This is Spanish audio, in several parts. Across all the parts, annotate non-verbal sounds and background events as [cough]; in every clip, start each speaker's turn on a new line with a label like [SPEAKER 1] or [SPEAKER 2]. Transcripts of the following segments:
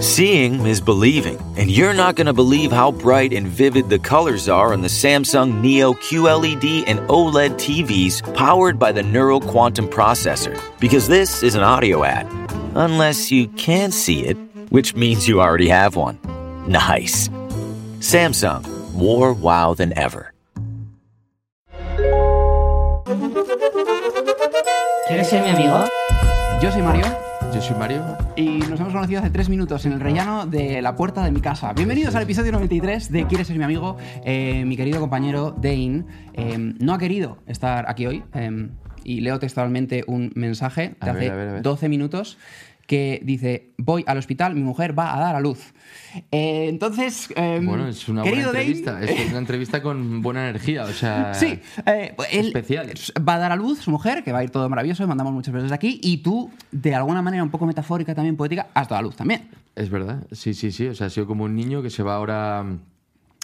[SPEAKER 1] Seeing is believing, and you're not going to believe how bright and vivid the colors are on the Samsung Neo QLED and OLED TVs powered by the Neural Quantum Processor. Because this is an audio ad. Unless you can see it, which means you already have one. Nice. Samsung, more wow than ever.
[SPEAKER 2] ¿Quieres ser mi amigo?
[SPEAKER 3] Yo soy Mario
[SPEAKER 4] Yo soy Mario.
[SPEAKER 3] y nos hemos conocido hace tres minutos en el rellano de la puerta de mi casa. Bienvenidos al episodio 93 de ¿Quieres ser mi amigo? Eh, mi querido compañero Dane eh, no ha querido estar aquí hoy eh, y leo textualmente un mensaje de
[SPEAKER 4] A
[SPEAKER 3] hace
[SPEAKER 4] ver, a ver, a ver.
[SPEAKER 3] 12 minutos que dice voy al hospital, mi mujer va a dar a luz. Eh, entonces, eh,
[SPEAKER 4] Bueno, es una buena
[SPEAKER 3] querido Dane,
[SPEAKER 4] entrevista. Es una [laughs] entrevista con buena energía. O sea.
[SPEAKER 3] Sí, eh,
[SPEAKER 4] especial.
[SPEAKER 3] va a dar a luz su mujer, que va a ir todo maravilloso, mandamos muchos besos de aquí, y tú, de alguna manera un poco metafórica, también poética, has dado a luz también.
[SPEAKER 4] Es verdad. Sí, sí, sí. O sea, ha sido como un niño que se va ahora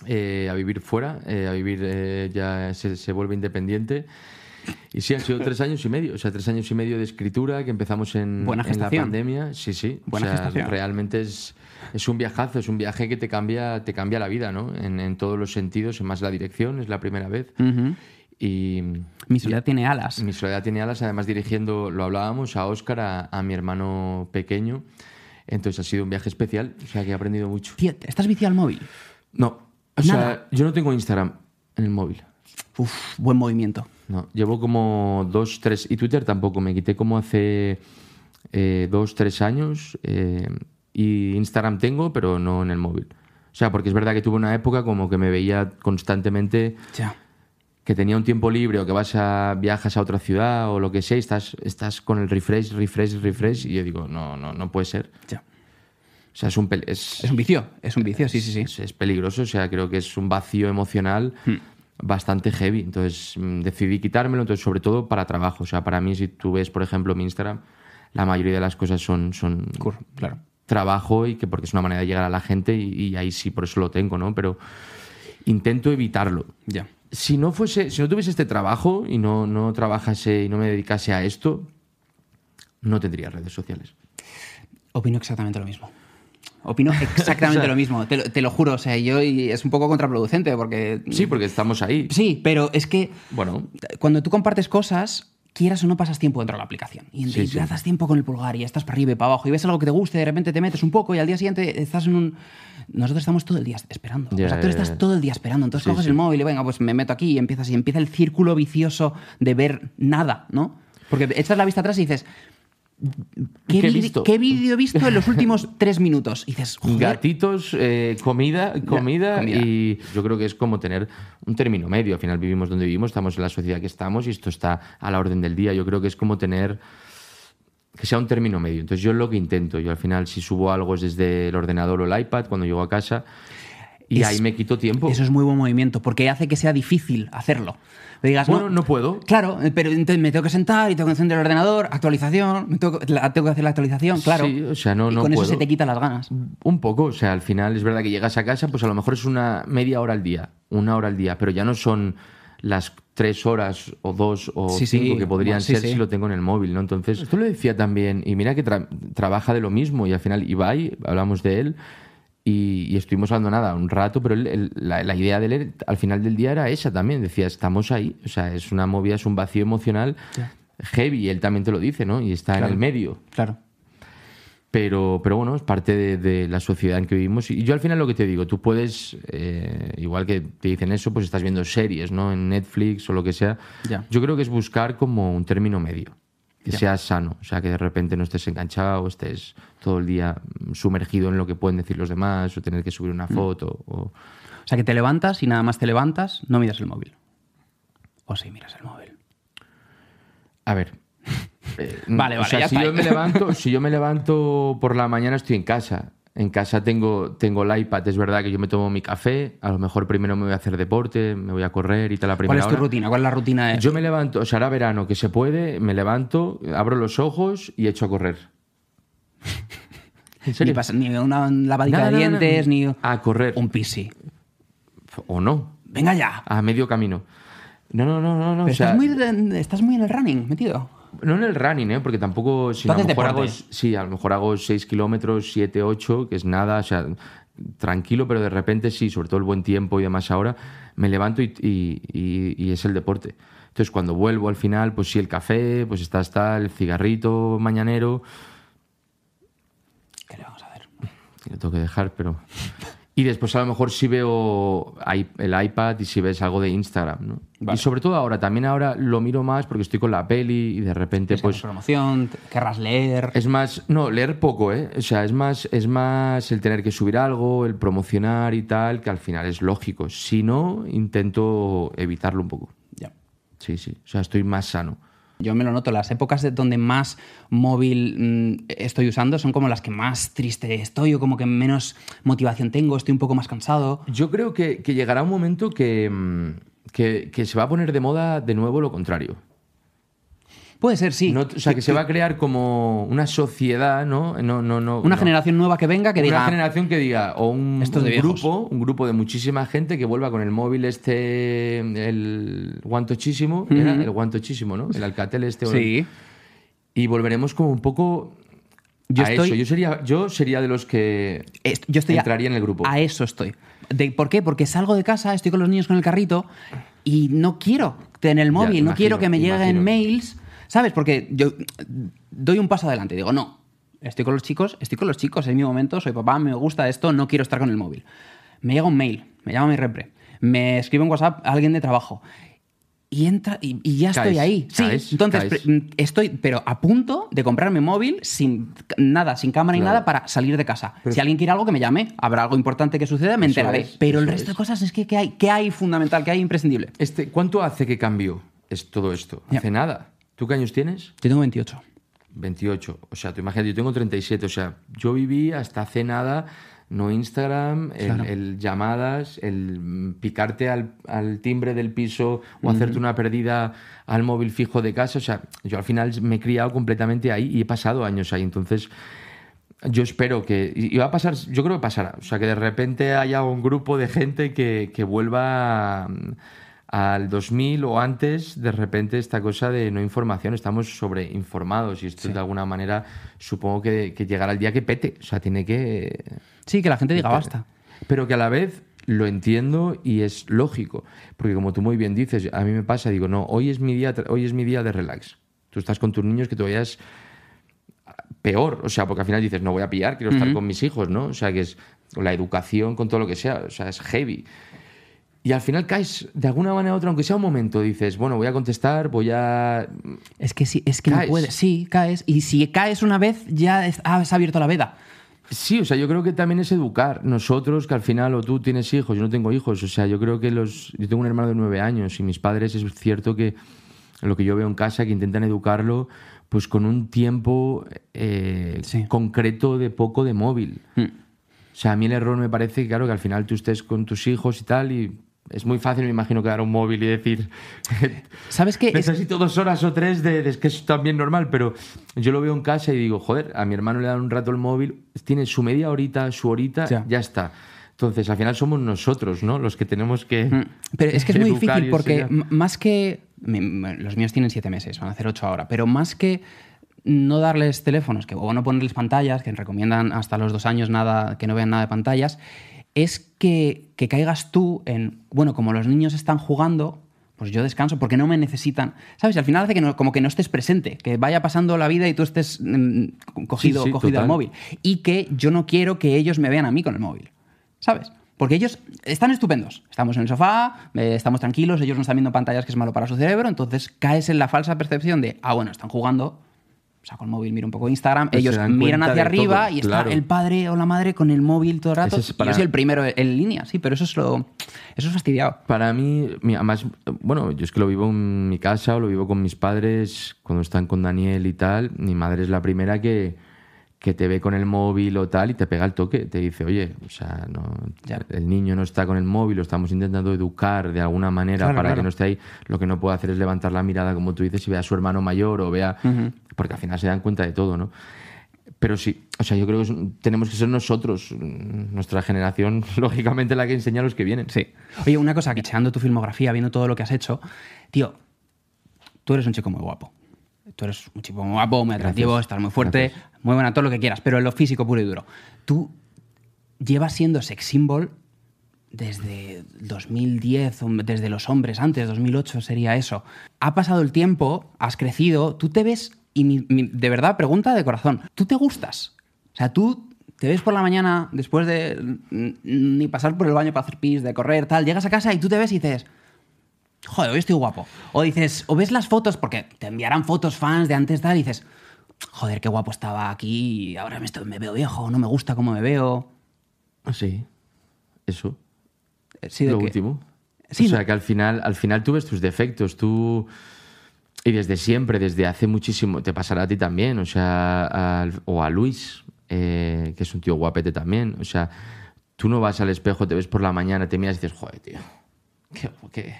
[SPEAKER 4] eh, a vivir fuera, eh, a vivir eh, ya se, se vuelve independiente. Y sí, han sido tres años y medio. O sea, tres años y medio de escritura que empezamos en,
[SPEAKER 3] Buena
[SPEAKER 4] en la pandemia. Sí, sí.
[SPEAKER 3] Buena
[SPEAKER 4] o sea,
[SPEAKER 3] gestación.
[SPEAKER 4] realmente es, es un viajazo, es un viaje que te cambia, te cambia la vida, ¿no? En, en todos los sentidos, en más la dirección, es la primera vez. Y.
[SPEAKER 3] Mi soledad tiene alas.
[SPEAKER 4] Mi soledad tiene alas, además dirigiendo, lo hablábamos, a Óscar, a, a mi hermano pequeño. Entonces ha sido un viaje especial, o sea que he aprendido mucho.
[SPEAKER 3] Tío, ¿estás viciado al móvil?
[SPEAKER 4] No, o
[SPEAKER 3] Nada.
[SPEAKER 4] sea, yo no tengo Instagram en el móvil.
[SPEAKER 3] Uf, buen movimiento.
[SPEAKER 4] No, llevo como dos, tres, y Twitter tampoco, me quité como hace eh, dos, tres años. eh, y Instagram tengo, pero no en el móvil. O sea, porque es verdad que tuve una época como que me veía constantemente
[SPEAKER 3] Ya.
[SPEAKER 4] que tenía un tiempo libre o que vas a viajas a otra ciudad o lo que sea y estás, estás con el refresh, refresh, refresh y yo digo, no, no, no puede ser.
[SPEAKER 3] Ya.
[SPEAKER 4] O sea, es un, es,
[SPEAKER 3] Es un vicio, es un vicio, sí, sí, sí.
[SPEAKER 4] es, es peligroso, o sea, creo que es un vacío emocional
[SPEAKER 3] Hmm.
[SPEAKER 4] Bastante heavy. Entonces mm, decidí quitármelo, entonces sobre todo para trabajo. O sea, para mí si tú ves, por ejemplo, mi Instagram, la mayoría de las cosas son, son
[SPEAKER 3] Cur- Claro.
[SPEAKER 4] trabajo y que porque es una manera de llegar a la gente y, y ahí sí, por eso lo tengo, ¿no? Pero intento evitarlo.
[SPEAKER 3] Ya.
[SPEAKER 4] Si no fuese, si no tuviese este trabajo y no, no trabajase y no me dedicase a esto, no tendría redes sociales.
[SPEAKER 3] Opino exactamente lo mismo. Opino [laughs] exactamente lo mismo, te lo, te lo juro. O sea, yo y es un poco contraproducente porque.
[SPEAKER 4] Sí, porque estamos ahí.
[SPEAKER 3] Sí, pero es que
[SPEAKER 4] Bueno,
[SPEAKER 3] cuando tú compartes cosas, quieras o no pasas tiempo dentro de la aplicación. Y
[SPEAKER 4] Sí, sí.
[SPEAKER 3] haces tiempo con el pulgar y estás para arriba y para abajo y ves algo que te guste, de repente te metes un poco y al día siguiente estás en un... Nosotros estamos todo el día esperando. Los actores
[SPEAKER 4] ya, ya.
[SPEAKER 3] estás todo el día esperando. Entonces
[SPEAKER 4] Sí,
[SPEAKER 3] coges el móvil y venga, pues me meto aquí y empiezas y empieza el círculo vicioso de ver nada, ¿no? Porque echas la vista atrás y dices... ¿Qué,
[SPEAKER 4] ¿Qué he
[SPEAKER 3] vide-
[SPEAKER 4] visto?
[SPEAKER 3] ¿Qué vídeo he visto en los últimos [laughs] tres minutos? Y dices, joder,
[SPEAKER 4] Gatitos, eh, comida, comida,
[SPEAKER 3] comida.
[SPEAKER 4] y yo creo que es como tener un término medio. Al final vivimos donde vivimos, estamos en la sociedad que estamos y esto está a la orden del día. Yo creo que es como tener que sea un término medio. Entonces yo es lo que intento. Yo al final si subo algo es desde el ordenador o el iPad cuando llego a casa y
[SPEAKER 3] Es-
[SPEAKER 4] ahí me quito tiempo.
[SPEAKER 3] Eso es muy buen movimiento, porque hace que sea difícil hacerlo. Digas,
[SPEAKER 4] Bueno, no puedo.
[SPEAKER 3] Claro, pero entonces me tengo que sentar y tengo que encender el ordenador, actualización, me tengo, que- la- tengo que hacer la actualización, claro.
[SPEAKER 4] Sí, o sea, no-
[SPEAKER 3] y
[SPEAKER 4] no
[SPEAKER 3] con eso se te quitan las ganas.
[SPEAKER 4] Un poco, o sea, al final es verdad que llegas a casa, pues a lo mejor es una media hora al día, una hora al día, pero ya no son las tres horas o dos o
[SPEAKER 3] Sí, sí,
[SPEAKER 4] cinco que podrían
[SPEAKER 3] bueno, sí,
[SPEAKER 4] ser
[SPEAKER 3] sí.
[SPEAKER 4] si lo tengo en el móvil, ¿no? Entonces, esto lo decía también, y mira que tra- trabaja de lo mismo, y al final Ibai, hablamos de él, y, y estuvimos hablando nada, un rato, pero él- la, la idea de él al final del día era esa también, decía, estamos ahí, o sea, es una movida, es un vacío emocional heavy, él también te lo dice, ¿no? Y está
[SPEAKER 3] Claro.
[SPEAKER 4] en el medio.
[SPEAKER 3] Claro.
[SPEAKER 4] Pero, pero bueno, es parte de, de la sociedad en que vivimos. Y yo al final lo que te digo, tú puedes, eh, igual que te dicen eso, pues estás viendo series, ¿no? En Netflix o lo que sea. Yo creo que es buscar como un término medio, que sea sano. O sea, que de repente no estés enganchado, estés todo el día mm, sumergido en lo que pueden decir los demás, o tener que subir una foto. O...
[SPEAKER 3] O sea, que te levantas y nada más te levantas, no miras el móvil. O sí, miras el móvil.
[SPEAKER 4] A ver. [laughs] eh,
[SPEAKER 3] Vale,
[SPEAKER 4] o
[SPEAKER 3] vale,
[SPEAKER 4] sea,
[SPEAKER 3] ya
[SPEAKER 4] si
[SPEAKER 3] está.
[SPEAKER 4] yo me [laughs] levanto, si yo me levanto por la mañana estoy en casa. En casa tengo, tengo el iPad, es verdad que yo me tomo mi café, a lo mejor primero me voy a hacer deporte, me voy a correr y tal la
[SPEAKER 3] ¿Cuál
[SPEAKER 4] primera
[SPEAKER 3] es tu
[SPEAKER 4] hora.
[SPEAKER 3] rutina? ¿Cuál es la rutina? de-
[SPEAKER 4] Yo me levanto, o sea, ahora verano que se puede, me levanto, abro los ojos y echo a correr. ¿En
[SPEAKER 3] Ni, una lavadita
[SPEAKER 4] Nada,
[SPEAKER 3] de
[SPEAKER 4] nada, nada.
[SPEAKER 3] dientes, ni
[SPEAKER 4] A correr.
[SPEAKER 3] un pisi.
[SPEAKER 4] O no,
[SPEAKER 3] Venga ya.
[SPEAKER 4] a medio camino. No, no, no, no, no. o
[SPEAKER 3] Pero
[SPEAKER 4] sea,
[SPEAKER 3] estás, muy, estás muy en el running, metido.
[SPEAKER 4] No en el running, ¿eh? porque tampoco. Si a lo mejor hago, sí, a lo mejor hago 6 kilómetros, 7, 8, que es nada, o sea, tranquilo, pero de repente sí, sobre todo el buen tiempo y demás ahora, me levanto y, y- y- y es el deporte. Entonces, cuando vuelvo al final, pues sí, el café, pues está, está el cigarrito mañanero,
[SPEAKER 3] ¿Qué le vamos a
[SPEAKER 4] lo tengo que dejar, pero. Y después a lo mejor sí veo el iPad y si ves algo de Instagram, ¿no?
[SPEAKER 3] Vale.
[SPEAKER 4] Y sobre todo ahora, también ahora lo miro más porque estoy con la peli y de repente,
[SPEAKER 3] Pues, promoción, querrás leer.
[SPEAKER 4] Es más, no, leer poco, ¿eh? O sea, es más, es más el tener que subir algo, el promocionar y tal, que al final es lógico. Si no, intento evitarlo un poco.
[SPEAKER 3] Ya.
[SPEAKER 4] Sí, sí. O sea, estoy más sano.
[SPEAKER 3] Yo me lo noto, las épocas de donde más móvil mm, estoy usando son como las que más triste estoy o como que menos motivación tengo, estoy un poco más cansado.
[SPEAKER 4] Yo creo que, llegará un momento mm, que, que se va a poner de moda de nuevo lo contrario.
[SPEAKER 3] Puede ser, sí.
[SPEAKER 4] No- o sea, que se va a crear como una sociedad, ¿no? no, no, no
[SPEAKER 3] Una
[SPEAKER 4] no.
[SPEAKER 3] generación nueva que venga que
[SPEAKER 4] una
[SPEAKER 3] diga...
[SPEAKER 4] generación que diga, o un,
[SPEAKER 3] Esto de
[SPEAKER 4] grupo, un grupo de muchísima gente que vuelva con el móvil este, el guantochísimo, era el guantochísimo, ¿no? El alcatel este.
[SPEAKER 3] Sí.
[SPEAKER 4] Y volveremos como un poco
[SPEAKER 3] Yo
[SPEAKER 4] a
[SPEAKER 3] estoy-
[SPEAKER 4] eso. Yo sería, yo sería de los que
[SPEAKER 3] Est- Yo estoy a-
[SPEAKER 4] entraría en el grupo.
[SPEAKER 3] A eso estoy. De- ¿Por qué? Porque salgo de casa, estoy con los niños con el carrito y no quiero tener el móvil, no
[SPEAKER 4] imagino,
[SPEAKER 3] quiero que me lleguen
[SPEAKER 4] imagino.
[SPEAKER 3] mails, ¿sabes? Porque yo doy un paso adelante, digo, no, estoy con los chicos, estoy con los chicos, es mi momento, soy papá, me gusta esto, no quiero estar con el móvil. Me llega un mail, me llama mi repre, me escribe en WhatsApp alguien de trabajo. Y entra y, y ya estoy
[SPEAKER 4] Caes,
[SPEAKER 3] ahí. Sí, entonces pre- estoy, pero a punto de comprarme móvil sin nada, sin cámara ni
[SPEAKER 4] Claro.
[SPEAKER 3] nada para salir de casa. si alguien quiere algo, que me llame. Habrá algo importante que suceda, me enteraré.
[SPEAKER 4] es,
[SPEAKER 3] pero el resto de cosas es que ¿qué hay? ¿Qué hay fundamental? ¿Qué hay imprescindible?
[SPEAKER 4] Este, ¿Cuánto hace que cambió es todo esto? Hace nada. ¿Tú qué años tienes?
[SPEAKER 3] Yo tengo 28.
[SPEAKER 4] 28. O sea, tú imagínate, yo tengo 37. O sea, yo viví hasta hace nada, no Instagram, el,
[SPEAKER 3] Claro.
[SPEAKER 4] el llamadas, el picarte al, al timbre del piso o hacerte una pérdida al móvil fijo de casa. O sea, yo al final me he criado completamente ahí y he pasado años ahí. Entonces, yo espero que. Y va a pasar, yo creo que pasará. O sea, que de repente haya un grupo de gente que, que vuelva mm, al 2000 o antes, de repente, esta cosa de no información. Estamos sobreinformados y esto de alguna manera supongo que, que llegará el día que pete. O sea, tiene que.
[SPEAKER 3] Sí, que la gente diga basta.
[SPEAKER 4] Pero que a la vez lo entiendo y es lógico. Porque como tú muy bien dices, a mí me pasa, digo, no, hoy es mi día, hoy es mi día de relax. Tú estás con tus niños que todavía es peor, o sea, porque al final dices, no voy a pillar, quiero estar con mis hijos, ¿no? O sea, que es la educación con todo lo que sea, o sea, es heavy. Y al final caes, de alguna manera u otra, aunque sea un momento, dices, bueno, voy a contestar, voy a...
[SPEAKER 3] Es que sí, es que no puedes. Sí, caes. Y si caes una vez, ya es- has abierto la veda.
[SPEAKER 4] Sí, o sea, yo creo que también es educar. Nosotros, que al final, o tú tienes hijos, yo no tengo hijos, o sea, yo creo que los... Yo tengo un hermano de nueve años y mis padres es cierto que lo que yo veo en casa, que intentan educarlo, pues con un tiempo eh,
[SPEAKER 3] Sí.
[SPEAKER 4] concreto de poco de móvil.
[SPEAKER 3] Mm.
[SPEAKER 4] O sea, a mí el error me parece, claro, que al final tú estés con tus hijos y tal, y es muy fácil, me imagino, quedar un móvil y decir, [laughs]
[SPEAKER 3] ¿Sabes qué? Es-
[SPEAKER 4] necesito dos horas o tres de, de- es que es también normal, pero yo lo veo en casa y digo, joder, a mi hermano le dan un rato el móvil, tiene su media horita, su horita,
[SPEAKER 3] Ya.
[SPEAKER 4] ya, está. Entonces, al final somos nosotros, ¿no? Los que tenemos que.
[SPEAKER 3] Mm, Pero es que es muy difícil porque más que... Los míos tienen siete meses, van a hacer ocho ahora, pero más que no darles teléfonos que, o no ponerles pantallas, que recomiendan hasta los dos años nada, que no vean nada de pantallas, es que, que caigas tú en, bueno, como los niños están jugando, pues yo descanso porque no me necesitan. ¿Sabes? Al final hace que no- como que no estés presente, que vaya pasando la vida y tú estés mm, cogido,
[SPEAKER 4] Sí, sí,
[SPEAKER 3] cogido al móvil. Y que yo no quiero que ellos me vean a mí con el móvil. ¿Sabes? Porque ellos están estupendos. Estamos en el sofá, eh, estamos tranquilos, ellos no están viendo pantallas que es malo para su cerebro, entonces caes en la falsa percepción de, ah, bueno, están jugando, saco el móvil, miro un poco Instagram,
[SPEAKER 4] Pues
[SPEAKER 3] ellos miran hacia arriba
[SPEAKER 4] todo,
[SPEAKER 3] y está
[SPEAKER 4] claro.
[SPEAKER 3] el padre o la madre con el móvil todo el rato.
[SPEAKER 4] Es para-
[SPEAKER 3] Yo soy el primero en línea, sí, pero eso es lo. Eso es fastidiado.
[SPEAKER 4] Para mí, además, bueno, yo es que lo vivo en mi casa o lo vivo con mis padres cuando están con Daniel y tal. Mi madre es la primera que, que te ve con el móvil o tal y te pega el toque. Te dice, oye, o sea, no,
[SPEAKER 3] Ya.
[SPEAKER 4] el niño no está con el móvil, lo estamos intentando educar de alguna manera
[SPEAKER 3] Claro,
[SPEAKER 4] para
[SPEAKER 3] claro.
[SPEAKER 4] que no esté ahí. Lo que no puede hacer es levantar la mirada, como tú dices, y vea a su hermano mayor o vea. Porque al final se dan cuenta de todo, ¿no? Pero sí, o sea, yo creo que tenemos que ser nosotros, nuestra generación, [laughs] lógicamente, la que enseña a los que vienen.
[SPEAKER 3] Sí. Oye, una cosa, que cheando tu filmografía, viendo todo lo que has hecho, tío, tú eres un chico muy guapo. Tú eres un chico muy guapo, muy atractivo,
[SPEAKER 4] Gracias.
[SPEAKER 3] estás muy fuerte,
[SPEAKER 4] Gracias.
[SPEAKER 3] muy buena, todo lo que quieras, pero en lo físico puro y duro. Tú llevas siendo sex symbol desde 2010, o desde los hombres, antes, 2008 sería eso. Ha pasado el tiempo, has crecido, tú te ves, y mi- mi- de verdad, pregunta de corazón, ¿tú te gustas? O sea, tú te ves por la mañana, después de ni pasar por el baño para hacer pis, de correr, tal, llegas a casa y tú te ves y dices, joder, hoy estoy guapo. O dices, o ves las fotos, porque te enviarán fotos fans de antes, tal, y dices, joder, qué guapo estaba aquí, ahora me, estoy- me veo viejo, no me gusta cómo me veo.
[SPEAKER 4] Sí, eso.
[SPEAKER 3] Eh, Sí, de
[SPEAKER 4] lo último.
[SPEAKER 3] Sí,
[SPEAKER 4] o sea,
[SPEAKER 3] no-
[SPEAKER 4] que al final, al final tú ves tus defectos, tú... Y desde siempre, desde hace muchísimo, te pasará a ti también, o sea, o a Luis, eh, que es un tío guapete también, o sea, tú no vas al espejo, te ves por la mañana, te miras y dices, joder, tío, qué, qué,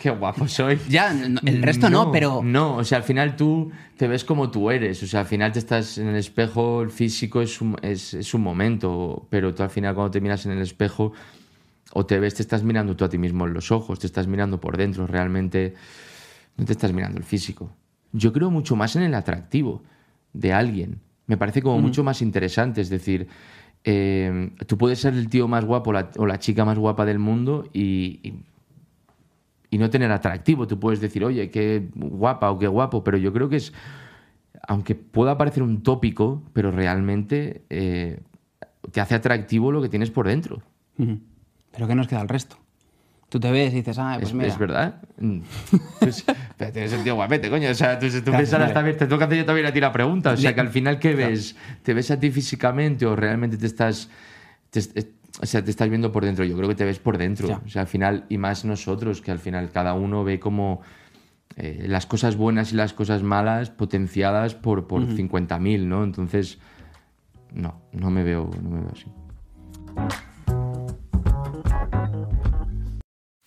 [SPEAKER 4] qué guapo soy.
[SPEAKER 3] Ya, no- el resto no, pero...
[SPEAKER 4] No, o sea, al final tú te ves como tú eres. O sea, al final te estás en el espejo, el físico es un, es, es un momento, pero tú al final cuando te miras en el espejo o te ves, te estás mirando tú a ti mismo en los ojos, te estás mirando por dentro, realmente no te estás mirando el físico. Yo creo mucho más en el atractivo de alguien. Me parece como mucho más interesante, es decir, eh, tú puedes ser el tío más guapo la- o la chica más guapa del mundo y- y y no tener atractivo. Tú puedes decir, oye, qué guapa o qué guapo, pero yo creo que es, aunque pueda parecer un tópico, pero realmente eh, te hace atractivo lo que tienes por dentro.
[SPEAKER 3] Pero ¿qué nos queda el resto? Tú te ves y dices, ah, pues
[SPEAKER 4] es,
[SPEAKER 3] mira.
[SPEAKER 4] es verdad. Mm. [laughs] Pues, pero tienes tío guapete, coño. O sea, tú, tú ves
[SPEAKER 3] hombre.
[SPEAKER 4] también, te toca hacer yo también a ti la pregunta. O sea, que al final, ¿qué ves? ¿Te ves a ti físicamente o realmente te estás... te o sea, te estás viendo por dentro. Yo creo que te ves por dentro.
[SPEAKER 3] Ya.
[SPEAKER 4] O sea, al final, y más nosotros, que al final cada uno ve como eh, las cosas buenas y las cosas malas potenciadas por, por 50.000, ¿no? Entonces, no, no me veo, no me veo así.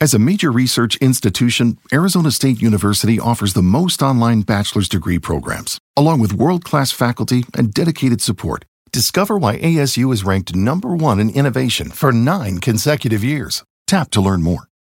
[SPEAKER 5] As a major research institution, Arizona State University offers the most online bachelor's degree programs. Along with world class faculty and dedicated support, discover why ASU is ranked number one in innovation for nine consecutive years. Tap to learn more